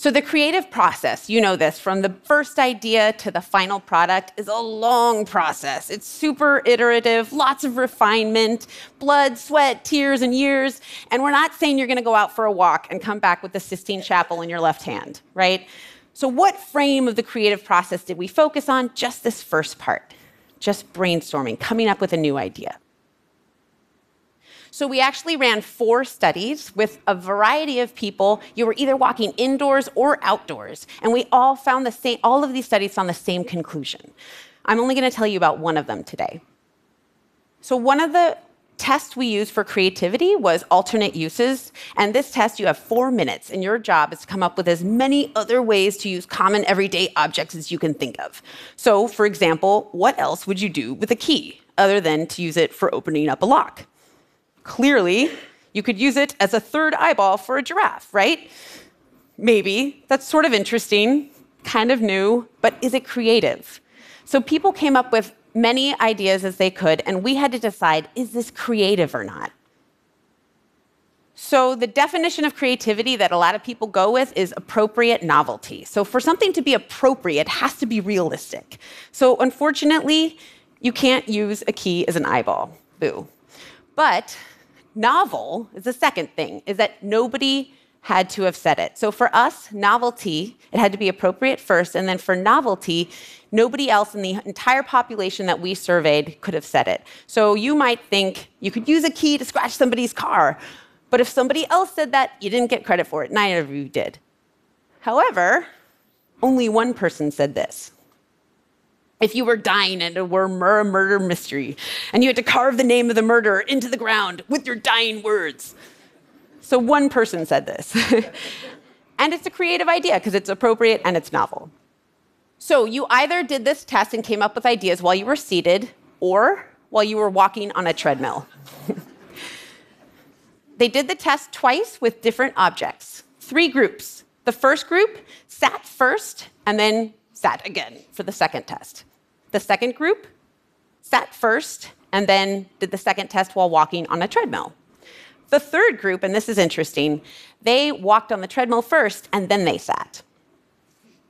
So, the creative process, you know this, from the first idea to the final product is a long process. It's super iterative, lots of refinement, blood, sweat, tears, and years. And we're not saying you're going to go out for a walk and come back with the Sistine Chapel in your left hand, right? So, what frame of the creative process did we focus on? Just this first part, just brainstorming, coming up with a new idea. So we actually ran four studies with a variety of people. You were either walking indoors or outdoors, and we all found the same all of these studies found the same conclusion. I'm only going to tell you about one of them today. So one of the tests we used for creativity was alternate uses. And this test, you have four minutes, and your job is to come up with as many other ways to use common everyday objects as you can think of. So, for example, what else would you do with a key other than to use it for opening up a lock? Clearly, you could use it as a third eyeball for a giraffe, right? Maybe. That's sort of interesting, kind of new, but is it creative? So people came up with many ideas as they could, and we had to decide is this creative or not? So, the definition of creativity that a lot of people go with is appropriate novelty. So, for something to be appropriate, it has to be realistic. So, unfortunately, you can't use a key as an eyeball. Boo. But novel is the second thing, is that nobody had to have said it. So for us, novelty, it had to be appropriate first. And then for novelty, nobody else in the entire population that we surveyed could have said it. So you might think you could use a key to scratch somebody's car. But if somebody else said that, you didn't get credit for it. Neither of you did. However, only one person said this if you were dying and it were a murder mystery, and you had to carve the name of the murderer into the ground with your dying words. So one person said this. and it's a creative idea because it's appropriate and it's novel. So you either did this test and came up with ideas while you were seated or while you were walking on a treadmill. they did the test twice with different objects, three groups. The first group sat first and then sat again for the second test. The second group sat first and then did the second test while walking on a treadmill. The third group, and this is interesting, they walked on the treadmill first and then they sat.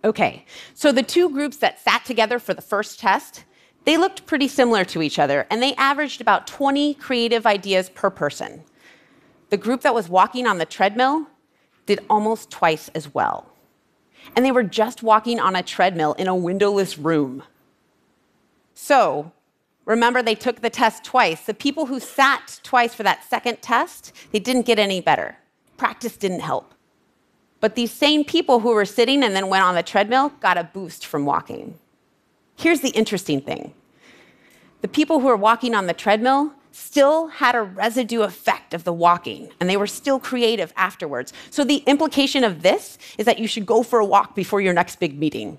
Okay, so the two groups that sat together for the first test, they looked pretty similar to each other and they averaged about 20 creative ideas per person. The group that was walking on the treadmill did almost twice as well. And they were just walking on a treadmill in a windowless room. So, remember they took the test twice. The people who sat twice for that second test, they didn't get any better. Practice didn't help. But these same people who were sitting and then went on the treadmill got a boost from walking. Here's the interesting thing the people who were walking on the treadmill still had a residue effect of the walking, and they were still creative afterwards. So, the implication of this is that you should go for a walk before your next big meeting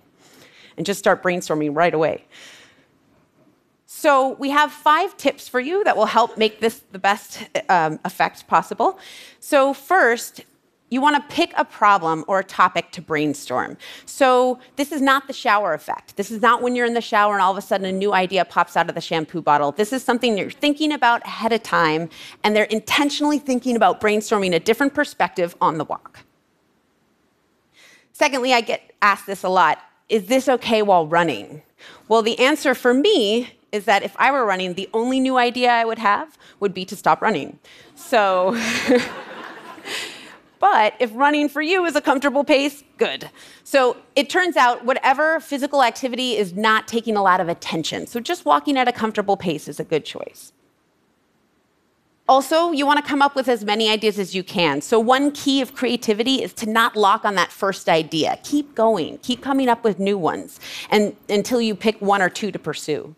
and just start brainstorming right away. So we have five tips for you that will help make this the best um, effect possible. So first, you want to pick a problem or a topic to brainstorm. So this is not the shower effect. This is not when you're in the shower and all of a sudden a new idea pops out of the shampoo bottle. This is something you're thinking about ahead of time, and they're intentionally thinking about brainstorming a different perspective on the walk. Secondly, I get asked this a lot is this okay while running? Well, the answer for me is that if I were running, the only new idea I would have would be to stop running. So, but if running for you is a comfortable pace, good. So it turns out whatever physical activity is not taking a lot of attention. So just walking at a comfortable pace is a good choice. Also, you want to come up with as many ideas as you can. So, one key of creativity is to not lock on that first idea. Keep going, keep coming up with new ones and, until you pick one or two to pursue.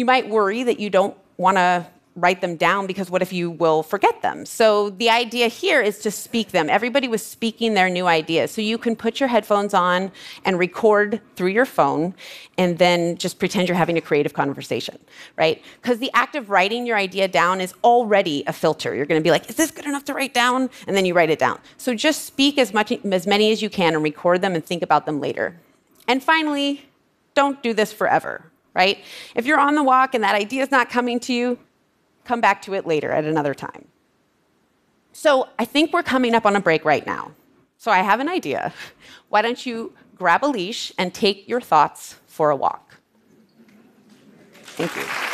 You might worry that you don't want to write them down because what if you will forget them? So the idea here is to speak them. Everybody was speaking their new ideas. So you can put your headphones on and record through your phone and then just pretend you're having a creative conversation, right? Because the act of writing your idea down is already a filter. You're going to be like, is this good enough to write down? And then you write it down. So just speak as much as many as you can and record them and think about them later. And finally, don't do this forever right? If you're on the walk and that idea is not coming to you, come back to it later at another time. So I think we're coming up on a break right now. So I have an idea. Why don't you grab a leash and take your thoughts for a walk? Thank you.